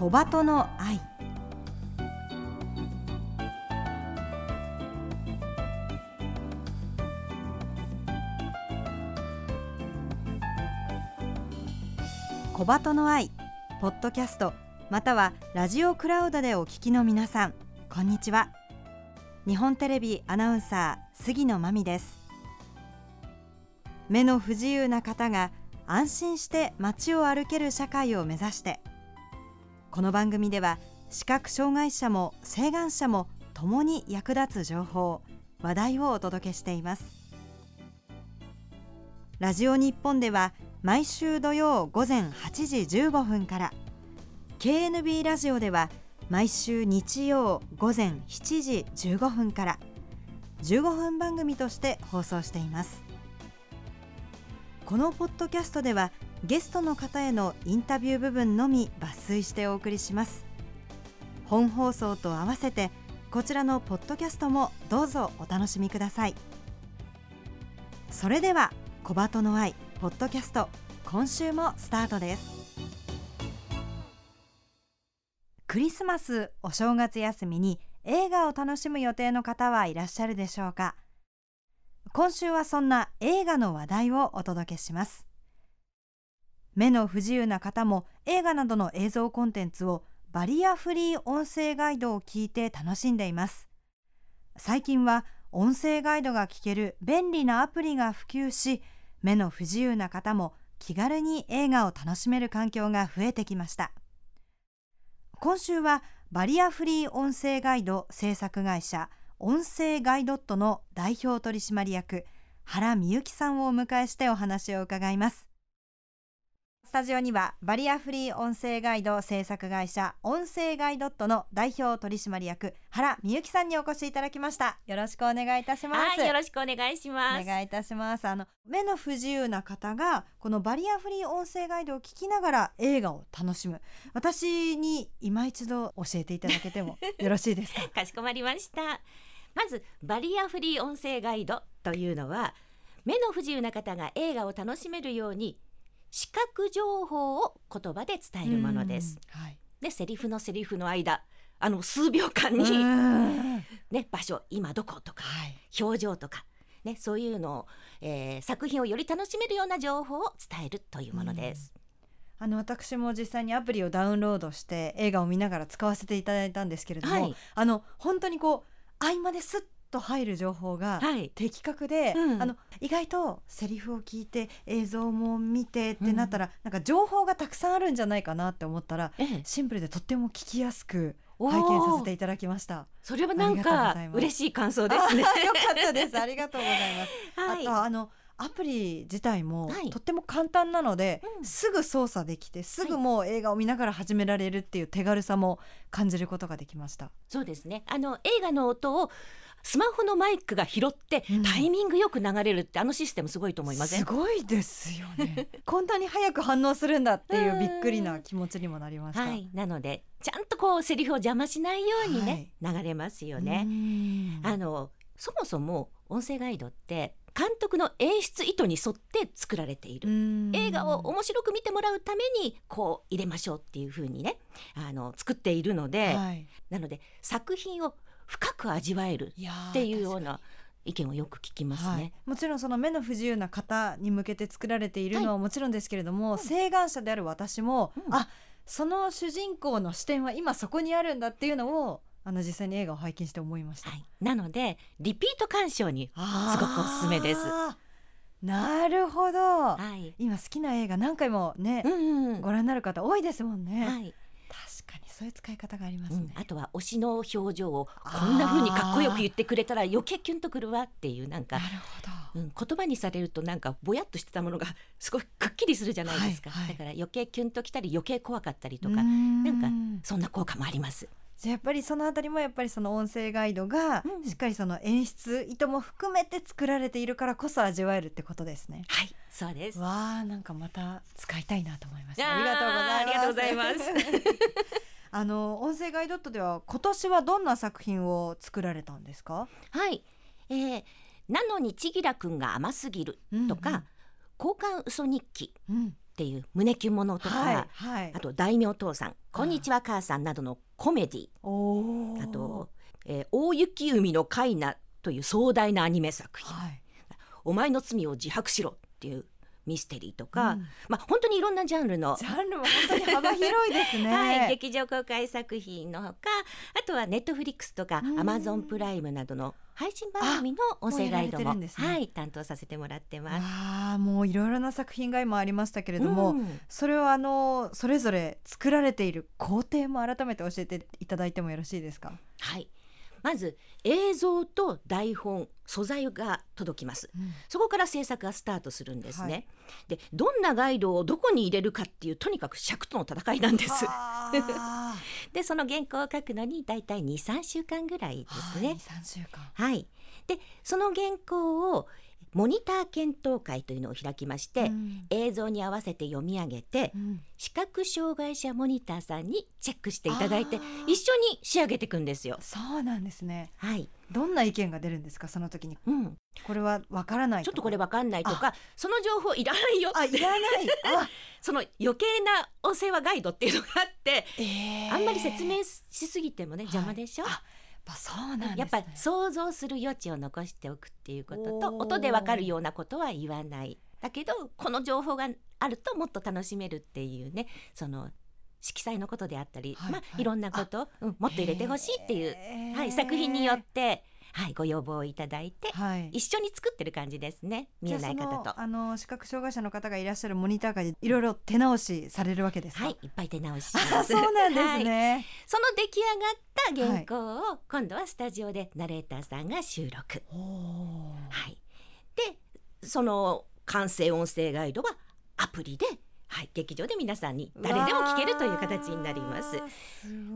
小鳩の愛。小鳩の愛ポッドキャストまたはラジオクラウドでお聞きの皆さんこんにちは。日本テレビアナウンサー杉野真美です。目の不自由な方が安心して街を歩ける社会を目指してこの番組では視覚障害者も晴眼者も共に役立つ情報話題をお届けしています。ラジオ日本では毎週土曜午前8時15分から KNB ラジオでは毎週日曜午前7時15分から15分番組として放送しています。このポッドキャストではゲストの方へのインタビュー部分のみ抜粋してお送りします。本放送と合わせてこちらのポッドキャストもどうぞお楽しみください。それでは小鳩の愛ポッドキャスト今週もスタートです。クリスマスお正月休みに映画を楽しむ予定の方はいらっしゃるでしょうか？今週はそんな映画の話題をお届けします。目の不自由な方も映画などの映像コンテンツをバリアフリー音声ガイドを聞いて楽しんでいます。最近は音声ガイドが聞ける便利なアプリが普及し目の不自由な方も気軽に映画を楽しめる環境が増えてきました。今週はバリアフリー音声ガイド制作会社音声ガイドットの代表取締役原美幸さんをお迎えしてお話を伺います。スタジオにはバリアフリー音声ガイド制作会社音声ガイドットの代表取締役原美幸さんにお越しいただきました。よろしくお願いいたします。はい、よろしくお願いします。お願いいたします。あの目の不自由な方がこのバリアフリー音声ガイドを聞きながら映画を楽しむ。私に今一度教えていただけても よろしいですか？かしこまりました。まずバリアフリー音声ガイドというのは目の不自由な方が映画を楽しめるように視覚情報を言葉で伝えるものです。うん。はい。でセリフのセリフの間あの数秒間に、うん。ね、場所今どことかはい。表情とか、ね、そういうのを、えー作品をより楽しめるような情報を伝えるというものです。あの私も実際にアプリをダウンロードして映画を見ながら使わせていただいたんですけれども、はい。あの本当にこう合間ですっと入る情報がはい的確で、うんあの意外とセリフを聞いて映像も見てってなったら、なんか情報がたくさんあるんじゃないかなって思ったらええシンプルでとっても聞きやすく拝見させていただきました。それはなんか嬉しい感想ですね。あよかったです。ありがとうございます。はいあとあのアプリ自体もはいとっても簡単なので、うんすぐ操作できてすぐもう映画を見ながら始められるっていう手軽さも感じることができました。そうですね。あの映画の音をスマホのマイクが拾って、うんタイミングよく流れるってあのシステムすごいと思いません？すごいですよね。こんなに早く反応するんだっていうびっくりな気持ちにもなりました。はい。なのでちゃんとこうセリフを邪魔しないようにね、流れますよね。うんあのそもそも音声ガイドって監督の演出意図に沿って作られている。うん映画を面白く見てもらうためにこう入れましょうっていう風にねあの作っているので、はい、なので作品を深く味わえるっていうような意見をよく聞きますね。はい、もちろんその目の不自由な方に向けて作られているのはもちろんですけれども、晴眼者である私も、うん。あその主人公の視点は今そこにあるんだっていうのをあの実際に映画を拝見して思いました。はい、なのでリピート鑑賞にすごくおすすめです。なるほど、はい、今好きな映画何回もね、うんうん。ご覧になる方多いですもんね、はい、確かにそういう使い方がありますね。うん、、あとは推しの表情をこんな風にかっこよく言ってくれたら余計キュンとくるわっていうなんかな、るほど。うん、言葉にされるとなんかぼやっとしてたものがすごいくっきりするじゃないですか、はいはい。だから余計キュンときたり余計怖かったりとかん。なんかそんな効果もあります。じゃあやっぱりそのあたりもやっぱりその音声ガイドがうんしっかりその演出意図も含めて作られているからこそ味わえるってことですね。はい、そうです。わあなんかまた使いたいなと思いました。ありがとうございます。ありがとうございます あの音声ガイドットでは今年はどんな作品を作られたんですか？はい、えー、なのにちぎらくんが甘すぎるとか、交換嘘日記うん、っていう胸キュンものとか、はいはい。あと大名父さんこんにちは母さんなどのコメディあと、えー大雪海のカイナという壮大なアニメ作品、はい。お前の罪を自白しろっていうミステリーとか、うん。まあ本当にいろんなジャンルのジャンルも本当に幅広いですね。はい、劇場公開作品のほかあとはネットフリックスとかうん。アマゾンプライムなどの配信番組の音声ガイドもねはい、担当させてもらってます。ああもういろいろな作品が今ありましたけれども、うんそれをあのそれぞれ作られている工程も改めて教えていただいてもよろしいですか？はいまず映像と台本素材が届きます。そこから制作がスタートするんですね、はい。でどんなガイドをどこに入れるかっていうとにかく尺との戦いなんです。あ でその原稿を書くのにだいたい23週間ぐらいーですね。三週間。はい、でその原稿をモニター検討会というのを開きまして、うん。映像に合わせて読み上げてうん。視覚障害者モニターさんにチェックしていただいて一緒に仕上げていくんですよ。そうなんですね。はい、どんな意見が出るんですかその時に？うん、これはわからないちょっとこれわかんないとかその情報いらないよあいらない。あ、その余計な音声話ガイドっていうのがあって、えー。あんまり説明しすぎてもね邪魔でしょ、はいぱそうなんですね。やっぱり想像する余地を残しておくっていうことと音でわかるようなことは言わない。だけどこの情報があるともっと楽しめるっていうねその色彩のことであったり、まあ、はい。はいいろんなこと、うん、もっと入れてほしいっていう、はい、作品によって、はい、ご要望をいただいてはい。一緒に作ってる感じですね見えない方と。あの視覚障害者の方がいらっしゃるモニター会でいろいろ手直しされるわけですか？はい、いっぱい手直し。そうなんですはいね。その出来上がった原稿を今度はスタジオでナレーターさんが収録。はい、でその完成音声ガイドはアプリで、はい、劇場で皆さんに誰でも聞けるという形になります。す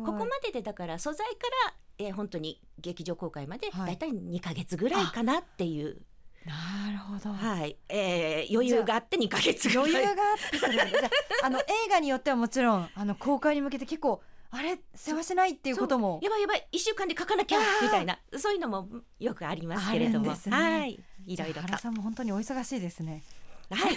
ここまででだから素材から、えー本当に劇場公開まではい。だいたい2ヶ月ぐらいかなっていう、なるほど。はい。えー余裕があって2ヶ月ぐらい。余裕があってそれで。じゃあ あの映画によってはもちろんあの公開に向けて結構あれ？世話しないっていうことも？やばいやばい1週間で書かなきゃみたいな。そういうのもよくありますけれども、ね。はい。いろいろ原さんも本当にお忙しいですね。はい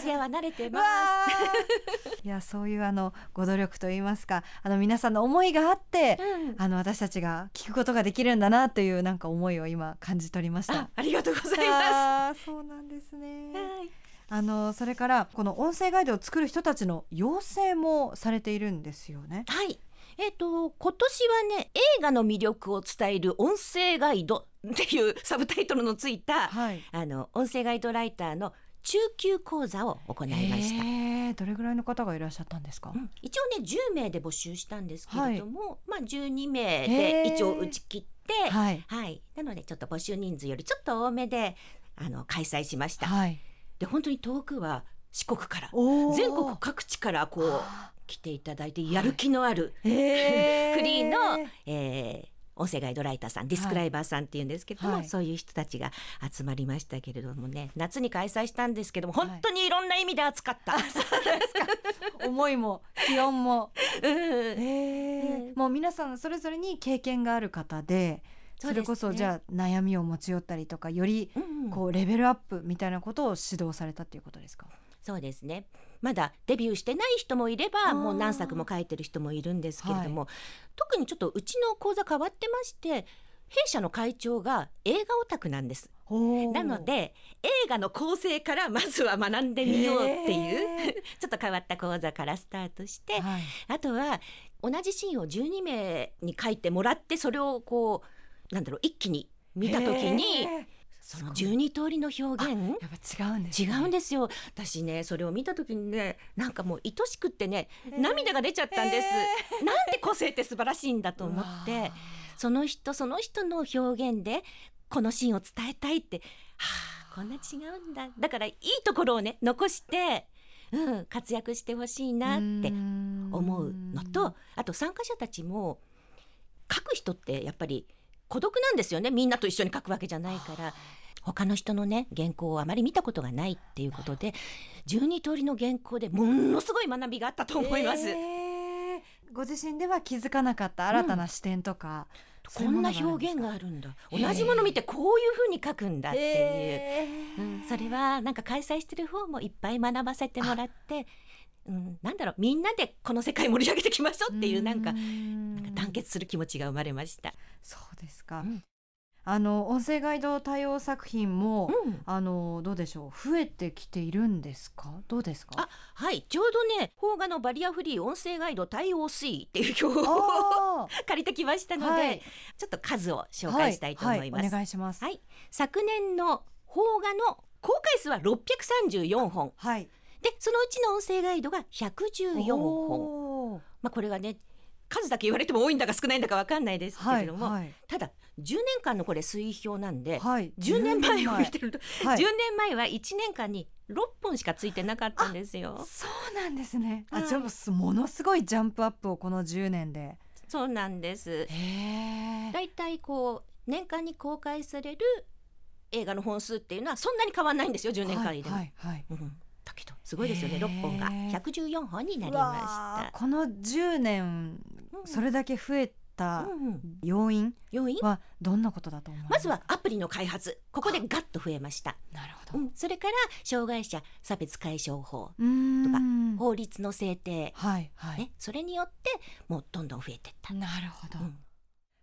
徹夜は慣れてます。いやそういうあのご努力といいますかあの皆さんの思いがあって、うんあの私たちが聞くことができるんだなというなんか思いを今感じ取りましたあ。ありがとうございまあーそうなんですねす。。はいあのそれからこの音声ガイドを作る人たちの養成もされているんですよね。はい。えっ、と今年はね映画の魅力を伝える音声ガイドっていうサブタイトルのついたはい。あの音声ガイドライターの中級講座を行いました。へーどれぐらいの方がいらっしゃったんですか？うん一応ね10名で募集したんですけれども、まあ12名で一応打ち切って、はい。はい、なのでちょっと募集人数よりちょっと多めであの開催しました。はい。で本当に遠くは四国から全国各地からこうあ来ていただいてやる気のある、ー へフリーのえー音声ガイドライターさんディスクライバーさんっていうんですけれども、はいそういう人たちが集まりましたけれどもね夏に開催したんですけどもはい本当にいろんな意味で暑かった。思いも気温も。うんへーもう皆さんそれぞれに経験がある方で。それこそじゃあ悩みを持ち寄ったりとかよりうんこうレベルアップみたいなことを指導されたっていうことですか？そうですね。まだデビューしてない人もいればもう何作も書いてる人もいるんですけれども、特にちょっとうちの講座変わってまして弊社の会長が映画オタクなんです。なので映画の構成からまずは学んでみようっていうへ ちょっと変わった講座からスタートして、はい。あとは同じシーンを12名に書いてもらってそれをこうなんだろう一気に見た時にその12通りの表現？やっぱ違うんです、違うんですよ。私ねそれを見た時にねなんかもう愛しくってね涙が出ちゃったんです、なんて個性って素晴らしいんだと思ってその人その人の表現でこのシーンを伝えたいってはあこんな違うんだ。だからいいところをね残して、うん、活躍してほしいなって思うのとあと参加者たちも書く人ってやっぱり孤独なんですよね。みんなと一緒に書くわけじゃないから。他の人のね原稿をあまり見たことがないっていうことで12通りの原稿でものすごい学びがあったと思います。えー。ご自身では気づかなかった新たな視点とか、こんな表現があるんだ。同じもの見てこういう風に書くんだっていう、えー。うん、それはなんか開催してる方もいっぱい学ばせてもらって、うん、なんだろうみんなでこの世界盛り上げていきましょうっていうなんかんなんか団結する気持ちが生まれました。そうですか、うん。あの音声ガイド対応作品も、うん。あのどうでしょう増えてきているんですか？どうですか？あはい。ちょうどね邦画のバリアフリー音声ガイド対応水っていう表をあ 借りてきましたーので、はい。ちょっと数を紹介したいと思います。ははお願いします。はい、昨年の邦画の公開数は634本。はいでそのうちの音声ガイドが114本まあこれがね数だけ言われても多いんだか少ないんだかわかんないですけはいれども、はいただ10年間のこれ推標なんで、はい10年前を見てると、はい10年前は1年間に6本しかついてなかったんですよ。そうなんですね。あ、はいじゃあもうすものすごいジャンプアップをこの10年で。そうなんです。だいたいこう年間に公開される映画の本数っていうのはそんなに変わらないんですよ10年間でも。はいはい。うんだけどすごいですよね。へー。6本が。114本になりまーこの10年した。それだけ増えた要因？要因？はどんなことだと思いまますずはアプリの開発。ここでガッと増えました、なるほど。うん、それから障害者差別解消法とか法律の制定、はいはい。ね、それによってもうどんどん増えていった。なるほど。うん。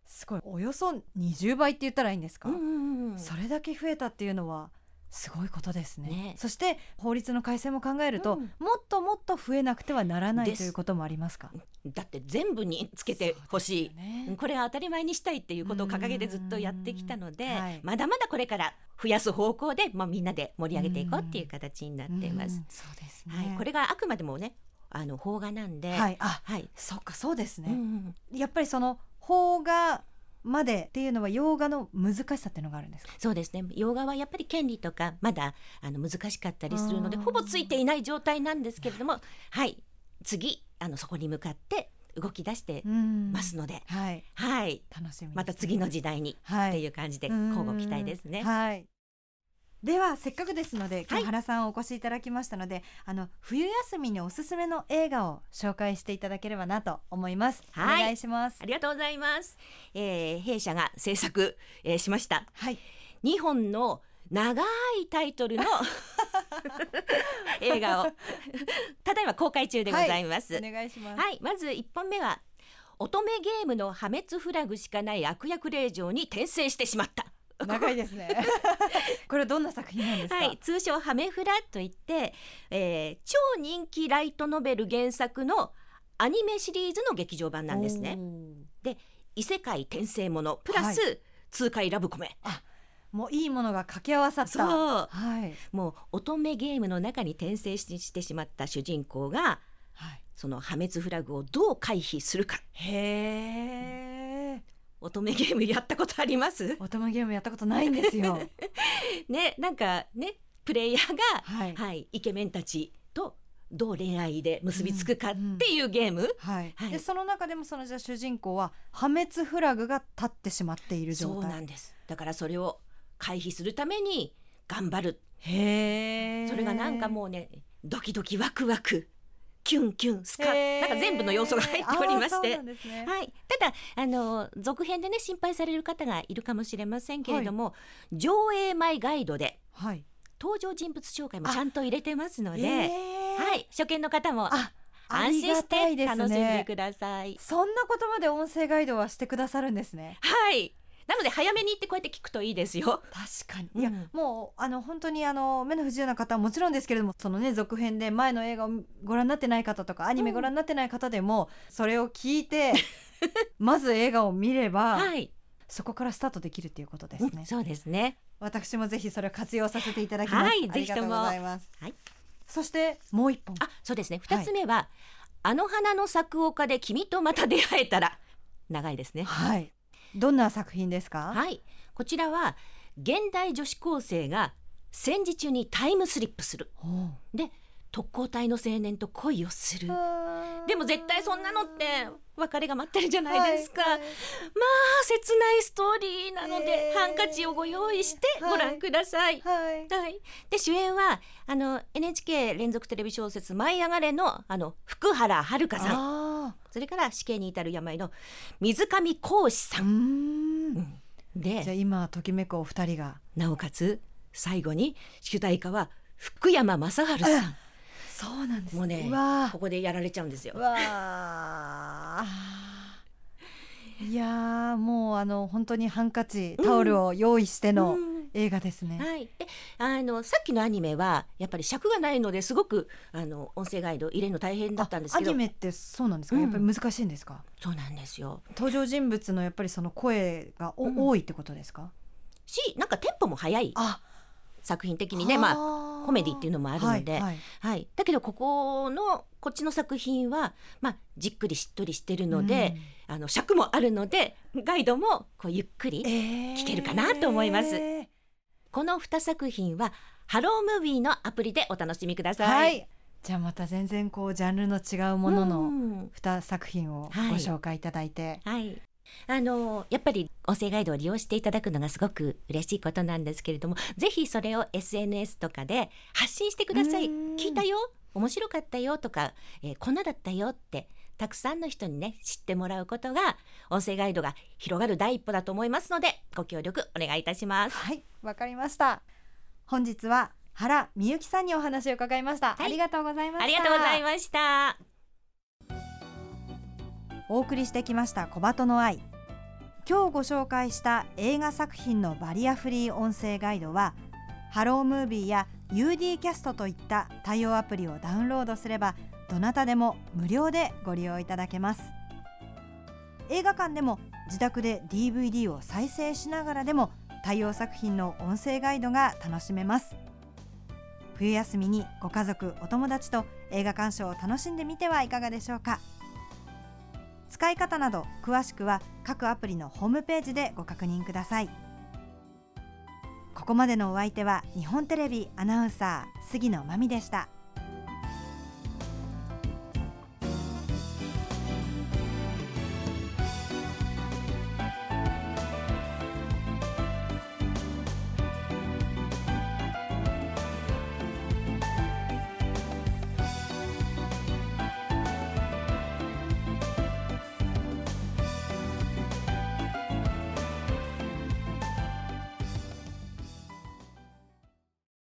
すごい。およそ20倍って言ったらいいんですか？うんうんうん。それだけ増えたっていうのはすごいことですね。ね。そして法律の改正も考えると、うん。もっともっと増えなくてはならないということもありますか？だって全部につけてほしい、ねうんこれは当たり前にしたいっていうことを掲げてずっとやってきたので、うん。はい。まだまだこれから増やす方向で、まあ、みんなで盛り上げていこうっていう形になっています。うん。そうですね、はい、これがあくまでもねあの邦画なんで、はい。あはい。そっかそうですうんうね、ん。やっぱりその邦画までっていうのは洋画の難しさっていうのがあるんですか？そうですね。洋画はやっぱり権利とかまだあの難しかったりするのでうんほぼついていない状態なんですけれどもはい。次あのそこに向かって動き出してうんますので、はい。はい。楽しみにまた次の時代にはいっていう感じで交互期待ですね。はいではせっかくですので今はい。日原さんお越しいただきましたので、あの冬休みにおすすめの映画を紹介していただければなと思います、はい。お願いします。ありがとうございます。えー弊社が制作、えーしました。はい。2本の長いタイトルの 映画をただいま公開中でございます。お願いします。はい、まず1本目は乙女ゲームの破滅フラグしかない悪役令嬢に転生してしまった。長いですね。これどんな作品なんですか？はい、通称ハメフラといって、えー超人気ライトノベル原作のアニメシリーズの劇場版なんですね。異世界転生ものプラス、は痛快ラブコメ。もういいものが掛け合わさった。そう。はい。もう乙女ゲームの中に転生ししてしまった主人公がはい。その破滅フラグをどう回避するか。へえ乙女ゲームやったことあります？乙女ゲームやったことないんですよ。ねなんかねプレイヤーが、はい。はい、イケメンたちとどう恋愛で結びつくかっていうゲーム、はい、はい。でその中でもそのじゃあ主人公は破滅フラグが立ってしまっている状そう態なんです。だからそれを回避するために頑張る。へえそれがなんかもうねドキドキワクワクキュンキュンスカなんか全部の要素が入っておりまして。ね。はい、ただあの続編でね心配される方がいるかもしれませんけれども、上映前ガイドではい。登場人物紹介もちゃんと入れてますので、えー。はい、初見の方も安心して楽しんでねください。そんなことまで音声ガイドはしてくださるんですね。はい、なので早めに行ってこうやって聞くといいですよ。確かに、うん。いやもうあの本当にあの目の不自由な方はもちろんですけれどもそのね続編で前の映画をご覧になってない方とかアニメご覧になってない方でも、それを聞いて まず映画を見れば、はい、そこからスタートできるっていうことですね、そうですね。私もぜひそれを活用させていただきます、はいありがとうございます、はい。そしてもう一本。あ、そうですね。二つ目は、あの花の咲く丘で君とまた出会えたら長いですね。はいどんな作品ですか？はい、こちらは現代女子高生が戦時中にタイムスリップする。で、特攻隊の青年と恋をする。でも絶対そんなのって別れが待ってるじゃないですか。はいはい。まあ切ないストーリーなので、えー。ハンカチをご用意してご覧ください。はい。はい、で主演はあの NHK 連続テレビ小説「舞い上がれの」あの福原遥さん。あそれから死刑に至る病の水上講師さ、うん。んうん。じゃあで今ときめくお二人が。なおかつ最後に主題歌は福山雅治さん。そうなんです。もうねここでやられちゃうんですよ。いやーもうあの本当にハンカチタオルを用意してのうん映画ですね、はい、であのさっきのアニメはやっぱり尺がないのですごくあの音声ガイド入れるの大変だったんですけど。ニメってそうなんですか、うん。やっぱり難しいんですか？そうなんですよ。登場人物のやっぱりその声がお、うん多いってことですか？しなんかテンポも速いあ。作品的にね。まああ。コメディっていうのもあるので。はいはい。はい、だけどここのこっちの作品は、まあ、じっくりしっとりしてるので、あの尺もあるのでガイドもこうゆっくり、うんえー。聞けるかなと思いますこの2作品はハロームービーのアプリでお楽しみくださ。はい。いじゃあまた全然こうジャンルの違うものうのん。2作品をはい。ご紹介いただいて、はい。あのやっぱり音声ガイドを利用していただくのがすごく嬉しいことなんですけれどもぜひそれを SNS とかで発信してください。うん。聞いたよ。面白かったよとか、えーこんなだったよってたくさんの人にね知ってもらうことが音声ガイドが広がる第一歩だと思いますのでご協力お願いいたします。はいわかりました。本日は原美由紀さんにお話を伺いました、い。ありがとうございました。ありがとうございました。お送りしてきました小鳩の愛。今日ご紹介した映画作品のバリアフリー音声ガイドはハロームービーや UD キャストといった対応アプリをダウンロードすればどなたでも無料でご利用いただけます。映画館でも自宅で DVD を再生しながらでも対応作品の音声ガイドが楽しめます。冬休みにご家族お友達と映画鑑賞を楽しんでみてはいかがでしょうか。使い方など詳しくは各アプリのホームページでご確認ください。ここまでのお相手は日本テレビアナウンサー杉野真美でした。